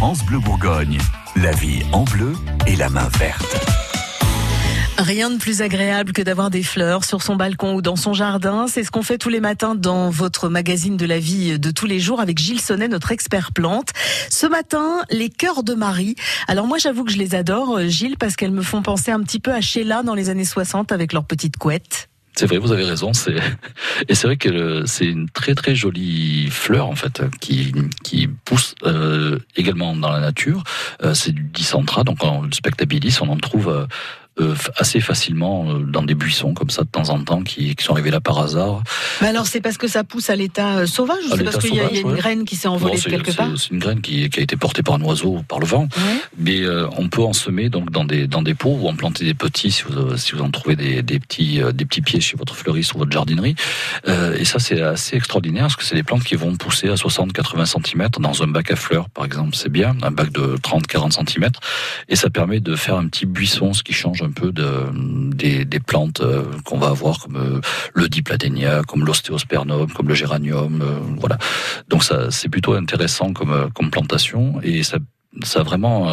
France Bleu Bourgogne. La vie en bleu et la main verte. Rien de plus agréable que d'avoir des fleurs sur son balcon ou dans son jardin. C'est ce qu'on fait tous les matins dans votre magazine de la vie de tous les jours avec Gilles Sonnet, notre expert plante. Ce matin, les cœurs de Marie. Alors moi, j'avoue que je les adore, Gilles, parce qu'elles me font penser un petit peu à Sheila dans les années 60 avec leurs petites couettes. C'est vrai, vous avez raison. C'est et c'est vrai que c'est une très très jolie fleur en fait qui qui pousse euh, également dans la nature. Euh, c'est du dicentra, donc en spectabilis, on en trouve euh, assez facilement euh, dans des buissons comme ça de temps en temps qui, qui sont arrivés là par hasard. Mais alors c'est parce que ça pousse à l'état euh, sauvage ou c'est parce qu'il y, a une graine qui s'est envolée quelque part C'est une graine qui, qui, a été portée par un oiseau ou par le vent. Mais on peut en semer donc dans des dans des pots ou en planter des petits si vous si vous en trouvez des, des petits des petits pieds chez votre fleuriste ou votre jardinerie. et ça c'est assez extraordinaire parce que c'est des plantes qui vont pousser à 60-80 cm dans un bac à fleurs par exemple. C'est bien un bac de 30-40 cm et ça permet de faire un petit buisson, ce qui change un peu de, des, des plantes euh, qu'on va avoir comme euh, le dipladénia, comme l'ostéospermum, comme le géranium, euh, voilà. Donc ça, c'est plutôt intéressant comme, comme plantation et ça ça a vraiment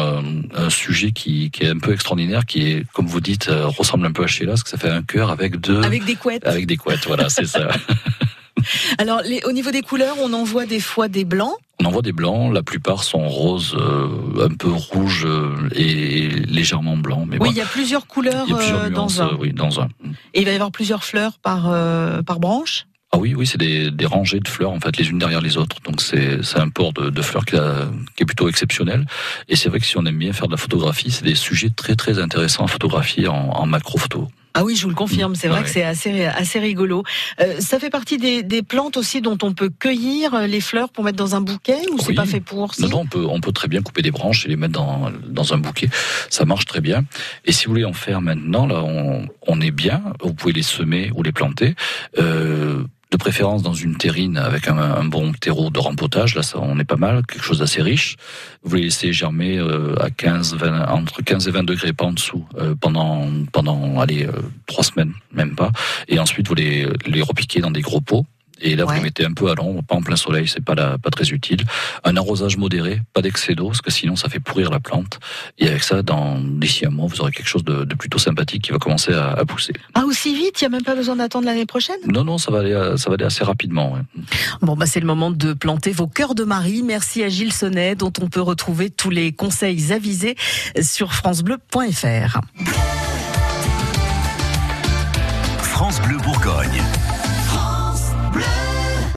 un sujet qui, qui, est un peu extraordinaire, qui est, comme vous dites, ressemble un peu à Sheila, parce que ça fait un cœur avec deux... Avec des couettes. Avec des couettes, voilà, c'est ça. Alors, les, au niveau des couleurs, on en voit des fois des blancs. On en voit des blancs, la plupart sont roses, euh, un peu rouges euh, et légèrement blancs. Mais oui, il y a plusieurs couleurs euh, dans un. Oui, dans un. Et il va y avoir plusieurs fleurs par par branche. Ah oui, oui, c'est des, des, rangées de fleurs en fait, les unes derrière les autres. Donc c'est un port de, de fleurs qui, a, qui, est plutôt exceptionnel. Et c'est vrai que si on aime bien faire de la photographie, c'est des sujets très très intéressants à photographier en, en macro photo. Ah oui, je vous le confirme, c'est vrai que c'est assez assez rigolo. Euh, ça fait partie des, des, plantes aussi dont on peut cueillir euh, les fleurs pour mettre dans un bouquet ou c'est pas fait pour Non, non, on peut on peut très bien couper des branches et les mettre dans dans un bouquet. Ça marche très bien. Et si vous voulez en faire maintenant, là, on, on est bien. Vous pouvez les semer ou les planter. Euh, de préférence dans une terrine avec un, bon terreau de rempotage. Là, ça, on est pas mal, quelque chose d'assez riche. Vous les laissez germer euh, à 15, 20, entre 15 et 20 degrés pas en dessous euh, pendant pendant allez euh, trois semaines, même pas. Et ensuite vous les les repiquez dans des gros pots et là, vous les mettez un peu à l'ombre, pas en plein soleil, c'est pas, pas très utile. Un arrosage modéré, pas d'excès d'eau, parce que sinon ça fait pourrir la plante. Et avec ça, dans d'ici un mois, vous aurez quelque chose de, de plutôt sympathique qui va commencer à, à pousser. Ah, aussi vite? Il n'y a même pas besoin d'attendre l'année prochaine? Non, non, ça va aller, ça va aller assez rapidement. Ouais. Bon, bah c'est le moment de planter vos cœurs de Marie. Merci à Gilles Sonnet, dont on peut retrouver tous les conseils avisés sur francebleu.fr.